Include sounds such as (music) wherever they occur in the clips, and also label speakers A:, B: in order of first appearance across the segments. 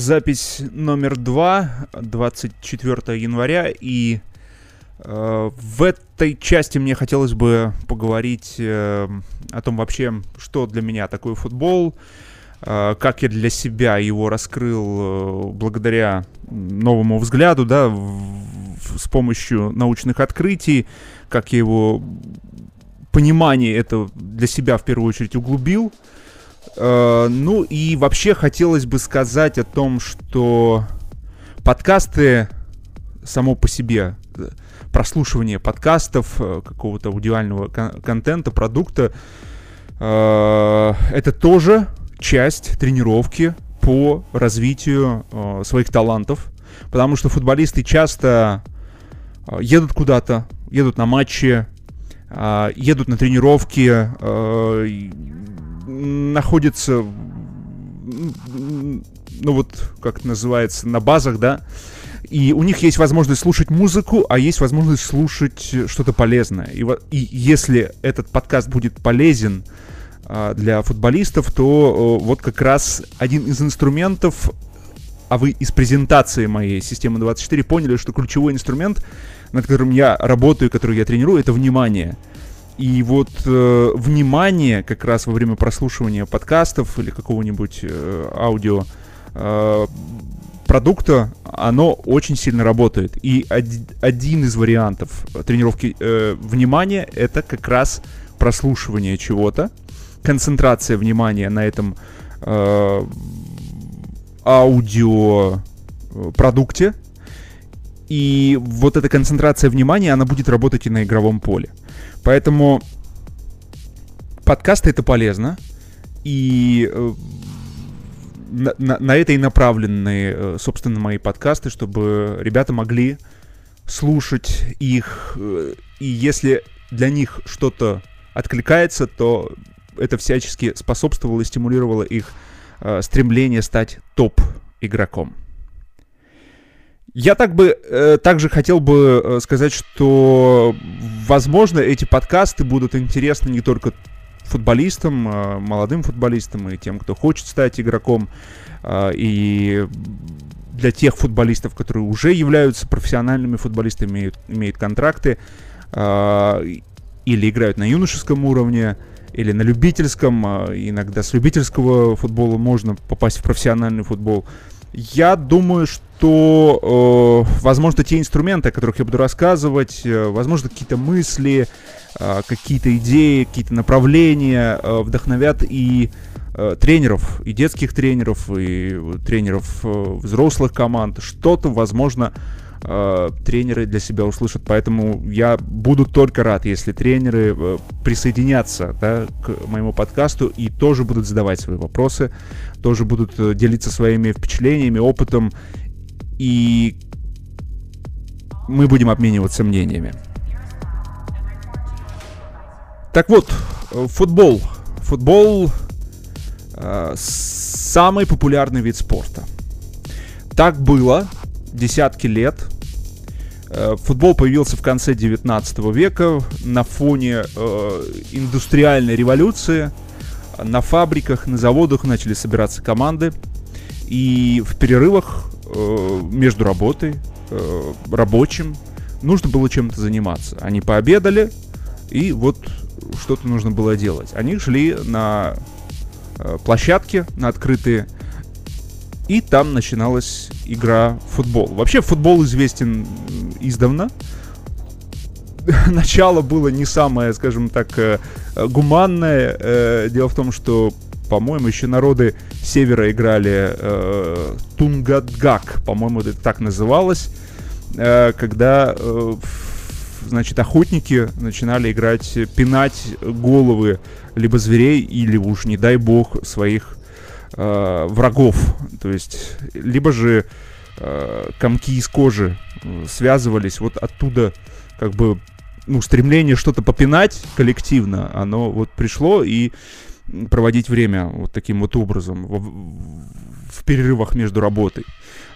A: Запись номер два, 24 января, и э, в этой части мне хотелось бы поговорить э, о том вообще, что для меня такой футбол, э, как я для себя его раскрыл э, благодаря новому взгляду, да, в, с помощью научных открытий, как я его понимание это для себя в первую очередь углубил. Э, ну и вообще хотелось бы сказать о том, что подкасты само по себе, э, прослушивание подкастов, э, какого-то аудиального кон- контента, продукта, это тоже часть тренировки по развитию своих талантов. Потому что футболисты часто едут куда-то, едут на матчи, едут на тренировки, находится, ну вот, как это называется, на базах, да, и у них есть возможность слушать музыку, а есть возможность слушать что-то полезное. И, и если этот подкаст будет полезен а, для футболистов, то а, вот как раз один из инструментов, а вы из презентации моей системы 24 поняли, что ключевой инструмент, над которым я работаю, который я тренирую, это внимание. И вот э, внимание как раз во время прослушивания подкастов или какого-нибудь э, аудио э, продукта, оно очень сильно работает. И од- один из вариантов тренировки э, внимания это как раз прослушивание чего-то, концентрация внимания на этом э, аудио э, продукте. И вот эта концентрация внимания, она будет работать и на игровом поле. Поэтому подкасты это полезно. И э, на, на, на это и направлены, э, собственно, мои подкасты, чтобы ребята могли слушать их. Э, и если для них что-то откликается, то это всячески способствовало и стимулировало их стремление стать топ-игроком. Я так бы э, также хотел бы э, сказать, что, возможно, эти подкасты будут интересны не только футболистам, э, молодым футболистам и тем, кто хочет стать игроком, э, и для тех футболистов, которые уже являются профессиональными футболистами, имеют, имеют контракты э, или играют на юношеском уровне, или на любительском, э, иногда с любительского футбола можно попасть в профессиональный футбол. Я думаю, что, э, возможно, те инструменты, о которых я буду рассказывать, э, возможно, какие-то мысли, э, какие-то идеи, какие-то направления э, вдохновят и э, тренеров, и детских тренеров, и тренеров э, взрослых команд. Что-то, возможно, э, тренеры для себя услышат. Поэтому я буду только рад, если тренеры э, присоединятся да, к моему подкасту и тоже будут задавать свои вопросы, тоже будут э, делиться своими впечатлениями, опытом. И мы будем обмениваться мнениями. Так вот, э, футбол. Футбол э, самый популярный вид спорта. Так было десятки лет. Э, футбол появился в конце 19 века на фоне э, индустриальной революции. На фабриках, на заводах начали собираться команды. И в перерывах э, между работой, э, рабочим, нужно было чем-то заниматься. Они пообедали, и вот что-то нужно было делать. Они шли на э, площадке, на открытые и там начиналась игра в футбол. Вообще футбол известен издавна. (laughs) Начало было не самое, скажем так, э, гуманное. Э, дело в том, что, по-моему, еще народы севера играли э, Тунгадгак, по-моему, это так называлось, э, когда э, значит, охотники начинали играть, пинать головы либо зверей, или уж, не дай бог, своих э, врагов. То есть, либо же э, комки из кожи э, связывались, вот оттуда как бы ну, стремление что-то попинать коллективно, оно вот пришло и проводить время вот таким вот образом в, в перерывах между работой.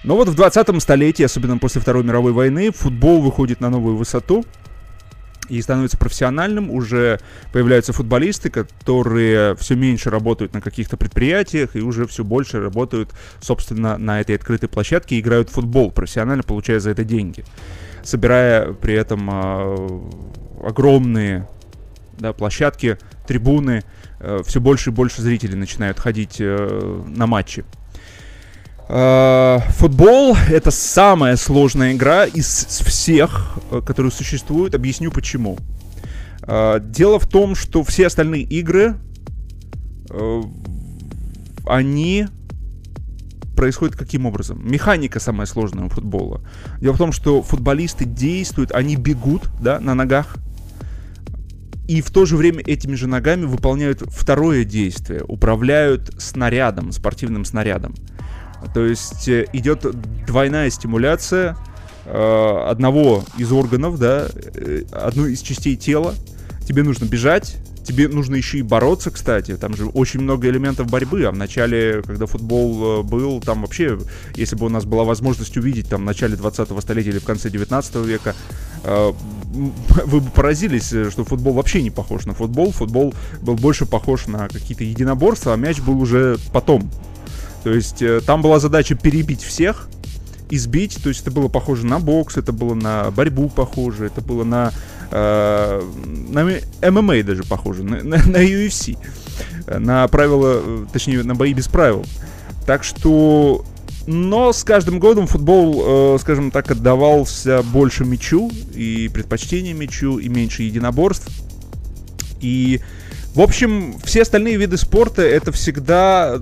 A: Но вот в 20 столетии, особенно после Второй мировой войны, футбол выходит на новую высоту. И становится профессиональным, уже появляются футболисты, которые все меньше работают на каких-то предприятиях и уже все больше работают, собственно, на этой открытой площадке и играют в футбол профессионально, получая за это деньги, собирая при этом э, огромные да, площадки, трибуны, э, все больше и больше зрителей начинают ходить э, на матчи. Э, футбол — это самая сложная игра из всех, э, которые существуют. Объясню почему. Э, дело в том, что все остальные игры, они происходят каким образом? Механика самая сложная у футбола. Дело в том, что футболисты действуют, они бегут да, на ногах, и в то же время этими же ногами выполняют второе действие, управляют снарядом, спортивным снарядом. То есть э, идет двойная стимуляция э, одного из органов, да, э, одной из частей тела. Тебе нужно бежать, тебе нужно еще и бороться, кстати. Там же очень много элементов борьбы. А в начале, когда футбол был, там вообще, если бы у нас была возможность увидеть там в начале 20-го столетия или в конце 19 века, (laughs) вы бы поразились, что футбол вообще не похож на футбол. Футбол был больше похож на какие-то единоборства, а мяч был уже потом, то есть э, там была задача перебить всех, избить, то есть это было похоже на бокс, это было на борьбу похоже, это было на, э, на ММА даже похоже, на, на, на UFC, на правила, э, точнее на бои без правил. Так что, но с каждым годом футбол, э, скажем так, отдавался больше мячу и предпочтение мячу и меньше единоборств. И, в общем, все остальные виды спорта это всегда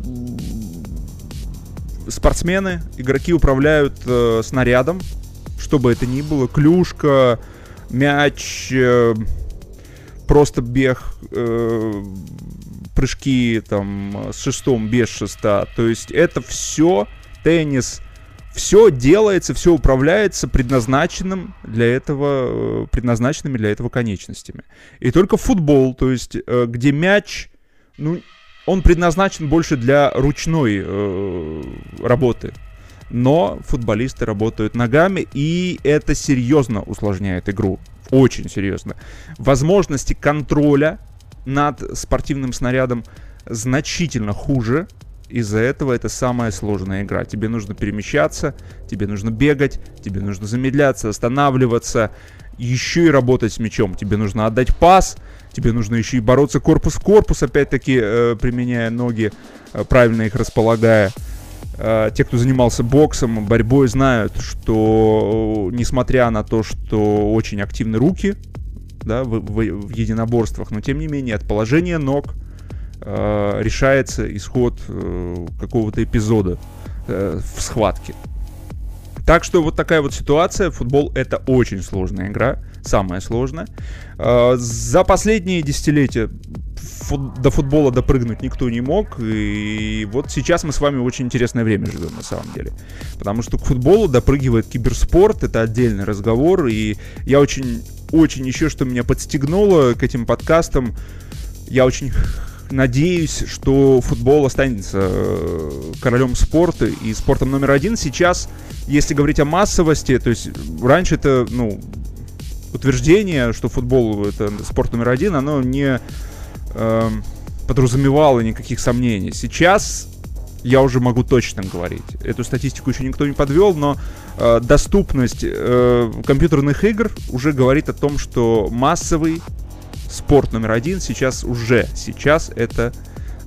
A: спортсмены, игроки управляют э, снарядом, что бы это ни было, клюшка, мяч, э, просто бег, э, прыжки там с шестом, без шеста. То есть это все теннис, все делается, все управляется предназначенным для этого, э, предназначенными для этого конечностями. И только футбол, то есть э, где мяч, ну, он предназначен больше для ручной э, работы. Но футболисты работают ногами, и это серьезно усложняет игру. Очень серьезно. Возможности контроля над спортивным снарядом значительно хуже. Из-за этого это самая сложная игра. Тебе нужно перемещаться, тебе нужно бегать, тебе нужно замедляться, останавливаться, еще и работать с мячом. Тебе нужно отдать пас, тебе нужно еще и бороться корпус в корпус, опять-таки э, применяя ноги, э, правильно их располагая. Э, те, кто занимался боксом, борьбой, знают, что э, несмотря на то, что очень активны руки да, в, в, в единоборствах, но тем не менее от положения ног э, решается исход э, какого-то эпизода э, в схватке. Так что вот такая вот ситуация. Футбол это очень сложная игра, самая сложная. А, за последние десятилетия фут, до футбола допрыгнуть никто не мог. И вот сейчас мы с вами очень интересное время живем на самом деле. Потому что к футболу допрыгивает киберспорт, это отдельный разговор. И я очень, очень еще, что меня подстегнуло к этим подкастам, я очень надеюсь, что футбол останется э, королем спорта и спортом номер один. Сейчас, если говорить о массовости, то есть раньше это, ну, утверждение, что футбол это спорт номер один, оно не э, подразумевало никаких сомнений. Сейчас я уже могу точно говорить. Эту статистику еще никто не подвел, но э, доступность э, компьютерных игр уже говорит о том, что массовый спорт номер один сейчас уже, сейчас это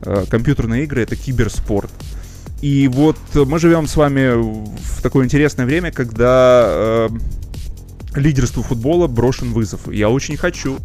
A: э, компьютерные игры, это киберспорт. И вот мы живем с вами в такое интересное время, когда э, лидерству футбола брошен вызов. Я очень хочу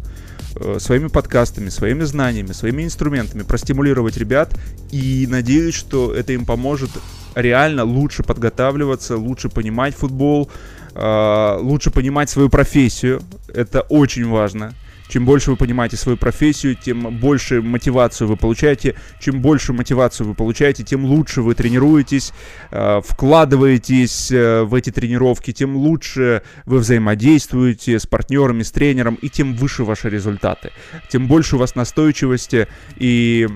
A: э, своими подкастами, своими знаниями, своими инструментами простимулировать ребят и надеюсь, что это им поможет реально лучше подготавливаться, лучше понимать футбол, э, лучше понимать свою профессию. Это очень важно. Чем больше вы понимаете свою профессию, тем больше мотивацию вы получаете. Чем больше мотивацию вы получаете, тем лучше вы тренируетесь, э, вкладываетесь э, в эти тренировки, тем лучше вы взаимодействуете с партнерами, с тренером, и тем выше ваши результаты. Тем больше у вас настойчивости и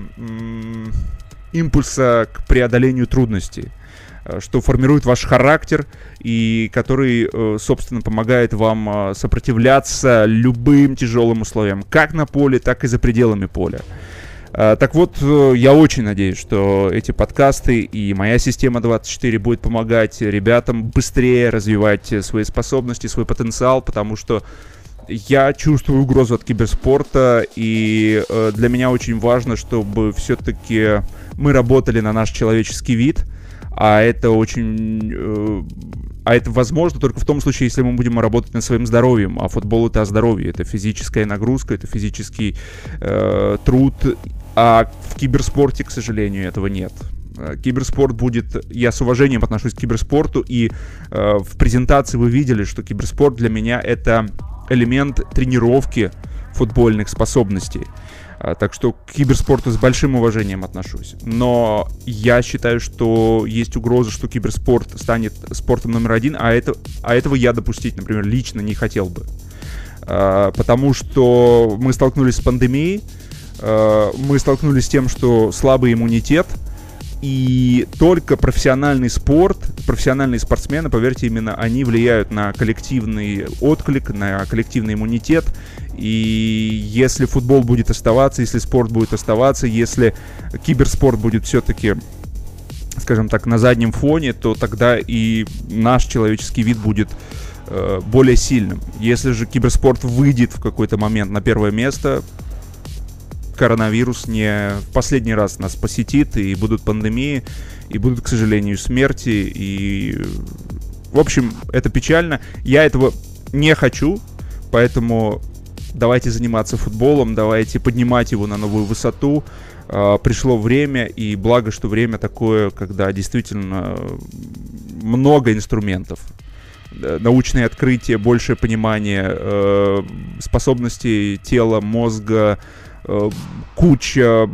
A: импульса к преодолению трудностей. Э, что формирует ваш характер и который, э, собственно, помогает вам э, сопротивляться любым тяжелым условиям, как на поле, так и за пределами поля. Так вот, я очень надеюсь, что эти подкасты и моя система 24 будет помогать ребятам быстрее развивать свои способности, свой потенциал, потому что я чувствую угрозу от киберспорта, и для меня очень важно, чтобы все-таки мы работали на наш человеческий вид, а это очень... Э, а это возможно только в том случае, если мы будем работать над своим здоровьем. А футбол это о здоровье, это физическая нагрузка, это физический э, труд. А в киберспорте, к сожалению, этого нет э, киберспорт будет... Я с уважением отношусь к киберспорту, и э, в презентации вы видели, что киберспорт для меня это элемент тренировки футбольных способностей. А, так что к киберспорту с большим уважением отношусь. Но я считаю, что есть угроза, что киберспорт станет спортом номер один, а, это, а этого я допустить, например, лично не хотел бы. А, потому что мы столкнулись с пандемией, а, мы столкнулись с тем, что слабый иммунитет — и только профессиональный спорт, профессиональные спортсмены, поверьте, именно они влияют на коллективный отклик, на коллективный иммунитет. И если футбол будет оставаться, если спорт будет оставаться, если киберспорт будет все-таки скажем так, на заднем фоне, то тогда и наш человеческий вид будет э, более сильным. Если же киберспорт выйдет в какой-то момент на первое место, коронавирус не в последний раз нас посетит, и будут пандемии, и будут, к сожалению, смерти, и... В общем, это печально. Я этого не хочу, поэтому давайте заниматься футболом, давайте поднимать его на новую высоту. Uh, пришло время, и благо, что время такое, когда действительно много инструментов. Научные открытия, большее понимание uh, способностей тела, мозга, Э, куча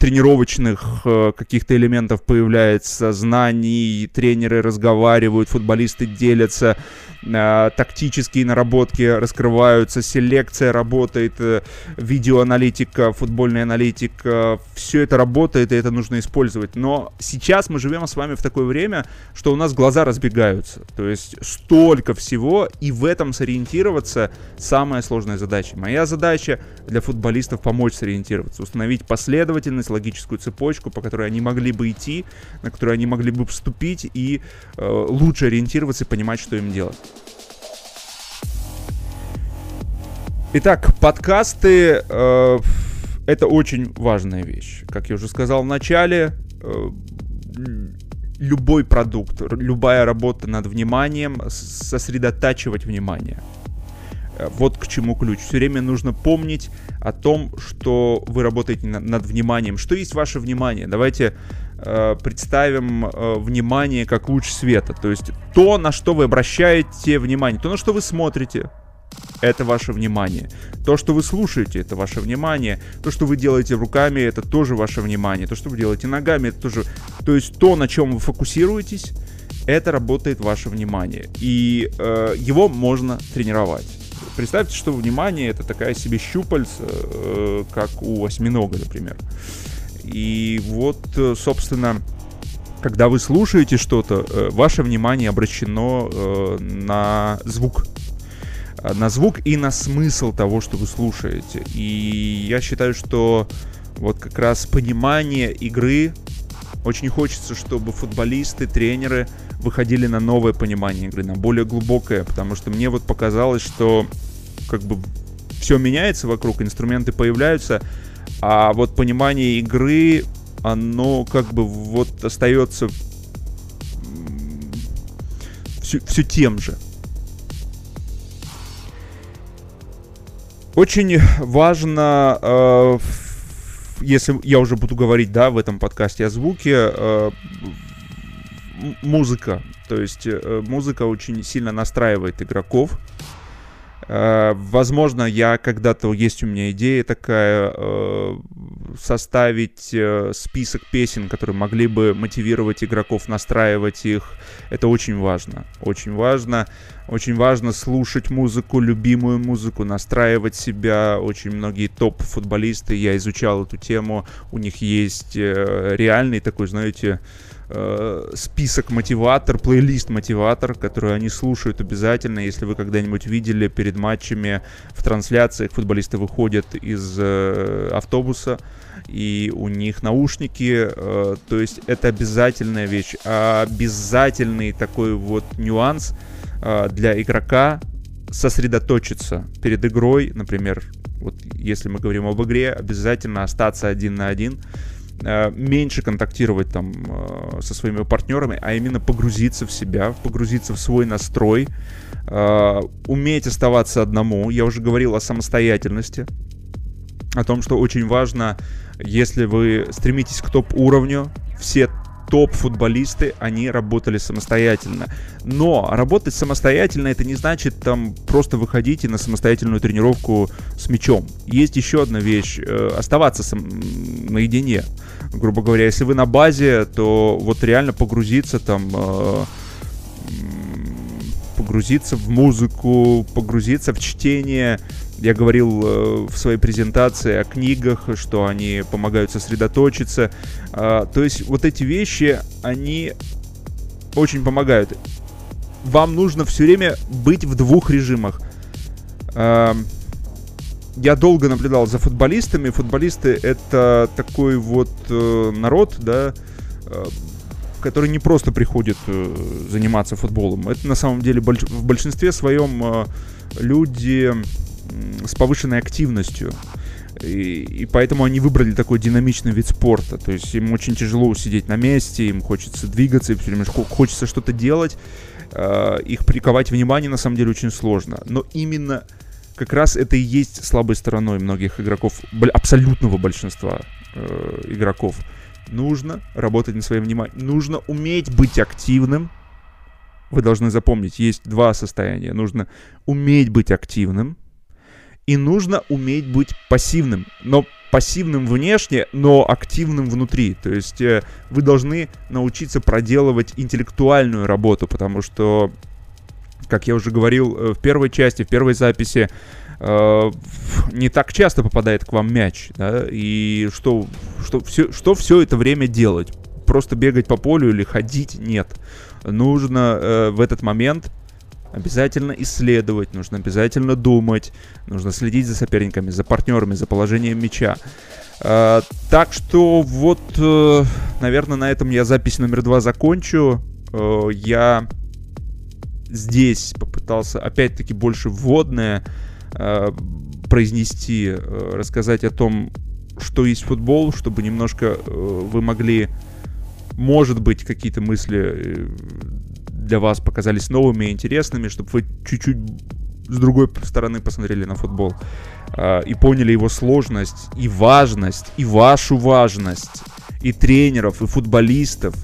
A: тренировочных э, каких-то элементов появляется, знаний, тренеры разговаривают, футболисты делятся, э, тактические наработки раскрываются, селекция работает, э, видеоаналитика, футбольная аналитика, все это работает, и это нужно использовать. Но сейчас мы живем с вами в такое время, что у нас глаза разбегаются. То есть столько всего, и в этом сориентироваться самая сложная задача. Моя задача для футболистов помочь сориентироваться, установить последовательность, логическую цепочку, по которой они могли бы идти, на которую они могли бы вступить и э, лучше ориентироваться и понимать, что им делать. Итак, подкасты э, это очень важная вещь. Как я уже сказал в начале, э, любой продукт, любая работа над вниманием, сосредотачивать внимание. Э, вот к чему ключ. Все время нужно помнить о том, что вы работаете на, над вниманием. Что есть ваше внимание? Давайте э, представим э, внимание как луч света. То есть то, на что вы обращаете внимание, то, на что вы смотрите, это ваше внимание. То, что вы слушаете, это ваше внимание. То, что вы делаете руками, это тоже ваше внимание. То, что вы делаете ногами, это тоже... То есть то, на чем вы фокусируетесь, это работает ваше внимание. И э, его можно тренировать. Представьте, что внимание это такая себе щупальца, э, как у осьминога, например. И вот, э, собственно, когда вы слушаете что-то, э, ваше внимание обращено на звук на звук и на смысл того, что вы слушаете. И я считаю, что вот как раз понимание игры очень хочется, чтобы футболисты, тренеры выходили на новое понимание игры, на более глубокое, потому что мне вот показалось, что как бы все меняется вокруг, инструменты появляются, а вот понимание игры, оно как бы вот остается все, все тем же. Очень важно, э, если я уже буду говорить, да, в этом подкасте о звуке, э, музыка. То есть э, музыка очень сильно настраивает игроков. Э, возможно, я когда-то есть у меня идея такая э, составить э, список песен, которые могли бы мотивировать игроков, настраивать их. Это очень важно. Очень важно. Очень важно слушать музыку, любимую музыку, настраивать себя. Очень многие топ-футболисты, я изучал эту тему, у них есть реальный такой, знаете, э, список мотиватор, плейлист мотиватор, который они слушают обязательно. Если вы когда-нибудь видели перед матчами в трансляциях, футболисты выходят из э, автобуса, и у них наушники, э, то есть это обязательная вещь. А обязательный такой вот нюанс э, для игрока сосредоточиться перед игрой, например, вот если мы говорим об игре, обязательно остаться один на один, меньше контактировать там э, со своими партнерами, а именно погрузиться в себя, погрузиться в свой настрой, э, уметь оставаться одному. Я уже говорил о самостоятельности, о том, что очень важно, если вы стремитесь к топ-уровню, все топ-футболисты, они работали самостоятельно. Но работать самостоятельно это не значит там просто выходить на самостоятельную тренировку с мячом. Есть еще одна вещь, э, оставаться сам, наедине. Грубо говоря, если вы на базе, то вот реально погрузиться там... Э, погрузиться в музыку, погрузиться в чтение, я говорил э, в своей презентации о книгах, что они помогают сосредоточиться. Э, то есть вот эти вещи, они очень помогают. Вам нужно все время быть в двух режимах. Э, я долго наблюдал за футболистами. Футболисты это такой вот э, народ, да, э, который не просто приходит заниматься футболом. Это на самом деле в большинстве своем люди с повышенной активностью. И, и поэтому они выбрали такой динамичный вид спорта. То есть им очень тяжело сидеть на месте, им хочется двигаться, им все время хочется что-то делать. Э, их приковать внимание на самом деле очень сложно. Но именно как раз это и есть слабой стороной многих игроков, абсолютного большинства э, игроков. Нужно работать над своим вниманием. Нужно уметь быть активным. Вы должны запомнить, есть два состояния. Нужно уметь быть активным – и нужно уметь быть пассивным. Но пассивным внешне, но активным внутри. То есть э, вы должны научиться проделывать интеллектуальную работу, потому что, как я уже говорил э, в первой части, в первой записи, э, не так часто попадает к вам мяч, да, и что, что, все, что все это время делать? Просто бегать по полю или ходить? Нет. Нужно э, в этот момент обязательно исследовать, нужно обязательно думать, нужно следить за соперниками, за партнерами, за положением мяча. Uh, так что вот, uh, наверное, на этом я запись номер два закончу. Uh, я здесь попытался, опять-таки, больше вводное произнести, рассказать о том, что есть футбол, чтобы немножко вы могли, может быть, какие-то мысли для вас показались новыми и интересными, чтобы вы чуть-чуть с другой стороны посмотрели на футбол э, и поняли его сложность и важность, и вашу важность, и тренеров, и футболистов,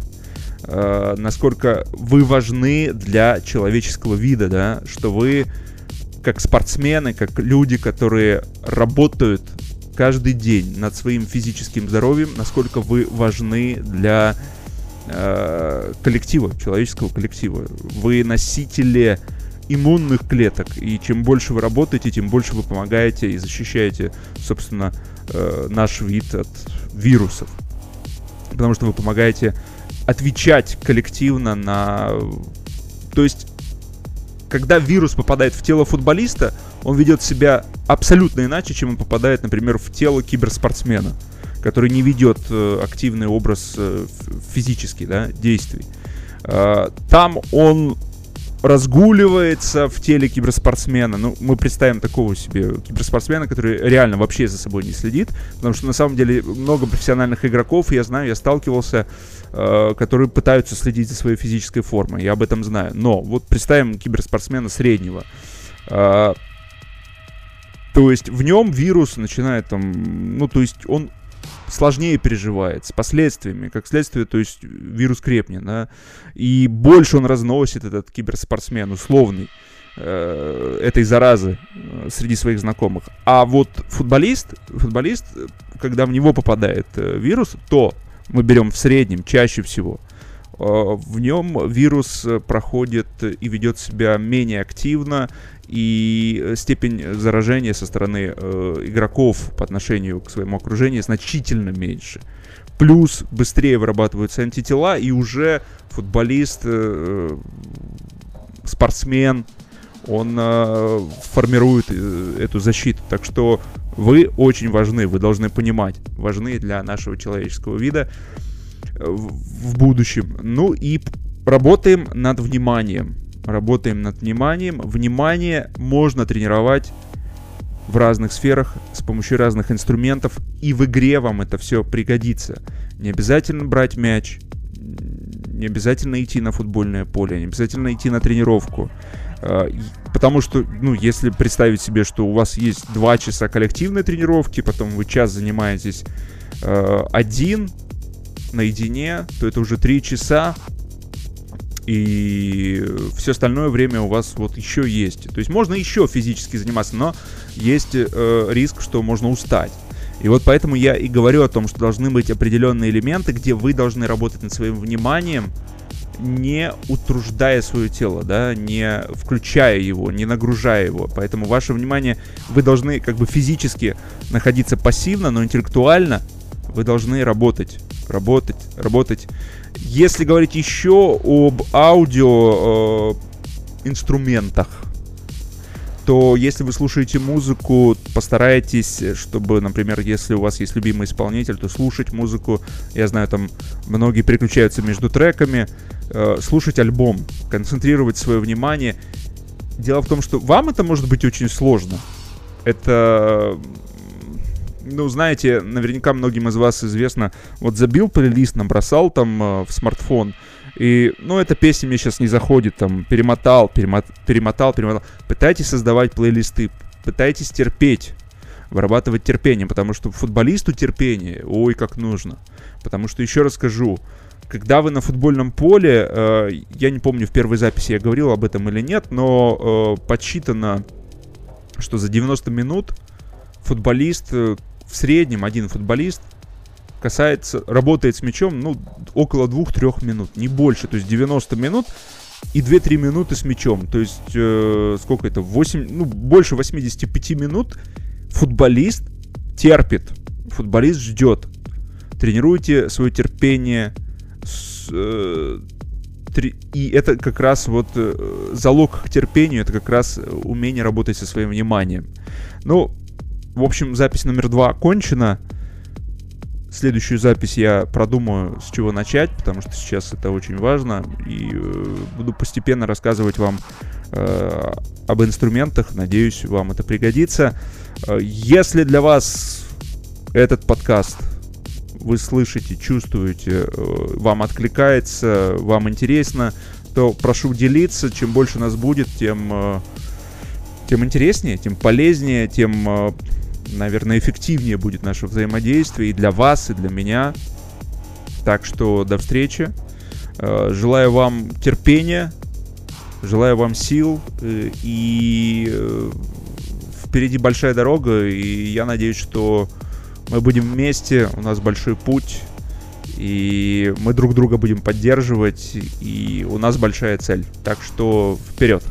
A: э, насколько вы важны для человеческого вида, да, что вы как спортсмены, как люди, которые работают каждый день над своим физическим здоровьем, насколько вы важны для э, коллектива, человеческого коллектива. Вы носители иммунных клеток, и чем больше вы работаете, тем больше вы помогаете и защищаете, собственно, э, наш вид от вирусов. Потому что вы помогаете отвечать коллективно на... То есть, когда вирус попадает в тело футболиста, он ведет себя абсолютно иначе, чем он попадает, например, в тело киберспортсмена который не ведет э, активный образ э, физический, да, действий. Э, там он разгуливается в теле киберспортсмена. Ну, мы представим такого себе киберспортсмена, который реально вообще за собой не следит, потому что на самом деле много профессиональных игроков, я знаю, я сталкивался, э, которые пытаются следить за своей физической формой, я об этом знаю. Но вот представим киберспортсмена среднего. Э, то есть в нем вирус начинает там, ну, то есть он сложнее переживает, с последствиями, как следствие, то есть вирус крепнет, да, и больше он разносит этот киберспортсмен условный э, этой заразы э, среди своих знакомых. А вот футболист, футболист, когда в него попадает э, вирус, то мы берем в среднем чаще всего в нем вирус проходит и ведет себя менее активно, и степень заражения со стороны э, игроков по отношению к своему окружению значительно меньше. плюс быстрее вырабатываются антитела, и уже футболист, э, спортсмен, он э, формирует э, эту защиту. Так что вы очень важны, вы должны понимать, важны для нашего человеческого вида э, в будущем. Ну и работаем над вниманием. Работаем над вниманием. Внимание можно тренировать в разных сферах с помощью разных инструментов, и в игре вам это все пригодится. Не обязательно брать мяч, не обязательно идти на футбольное поле, не обязательно идти на тренировку. А, потому что, ну, если представить себе, что у вас есть два часа коллективной тренировки, потом вы час занимаетесь э, один наедине, то это уже три часа, и все остальное время у вас вот еще есть. То есть можно еще физически заниматься, но есть э, риск, что можно устать. И вот поэтому я и говорю о том, что должны быть определенные элементы, где вы должны работать над своим вниманием, не утруждая свое тело, да, не включая его, не нагружая его. Поэтому ваше внимание, вы должны как бы физически находиться пассивно, но интеллектуально вы должны работать, работать, работать. Если говорить еще об аудио э, инструментах, то если вы слушаете музыку, постарайтесь, чтобы, например, если у вас есть любимый исполнитель, то слушать музыку. Я знаю, там многие переключаются между треками. Э, слушать альбом, концентрировать свое внимание. Дело в том, что вам это может быть очень сложно. Это ну, знаете, наверняка многим из вас известно, вот забил плейлист, набросал там э, в смартфон, и, ну, эта песня мне сейчас не заходит, там, перемотал, перемот, перемотал, перемотал. Пытайтесь создавать плейлисты, пытайтесь терпеть, вырабатывать терпение, потому что футболисту терпение, ой, как нужно. Потому что, еще раз скажу, когда вы на футбольном поле, э, я не помню, в первой записи я говорил об этом или нет, но э, подсчитано, что за 90 минут футболист, э, в среднем один футболист касается, работает с мячом, ну, около 2-3 минут, не больше. То есть 90 минут и 2-3 минуты с мячом. То есть, э, сколько это? 8, ну, больше 85 минут футболист терпит. Футболист ждет. Тренируйте свое терпение. С, э, три, и это как раз вот э, залог к терпению, это как раз умение работать со своим вниманием. Ну, в общем, запись номер два окончена следующую запись я продумаю, с чего начать, потому что сейчас это очень важно. И э, буду постепенно рассказывать вам э, об инструментах. Надеюсь, вам это пригодится. Если для вас этот подкаст вы слышите, чувствуете, э, вам откликается, вам интересно, то прошу делиться. Чем больше нас будет, тем, э, тем интереснее, тем полезнее, тем э, наверное, эффективнее будет наше взаимодействие и для вас, и для меня. Так что до встречи. Э, желаю вам терпения, желаю вам сил э, и э, впереди большая дорога, и я надеюсь, что мы будем вместе, у нас большой путь, и мы друг друга будем поддерживать, и у нас большая цель. Так что вперед!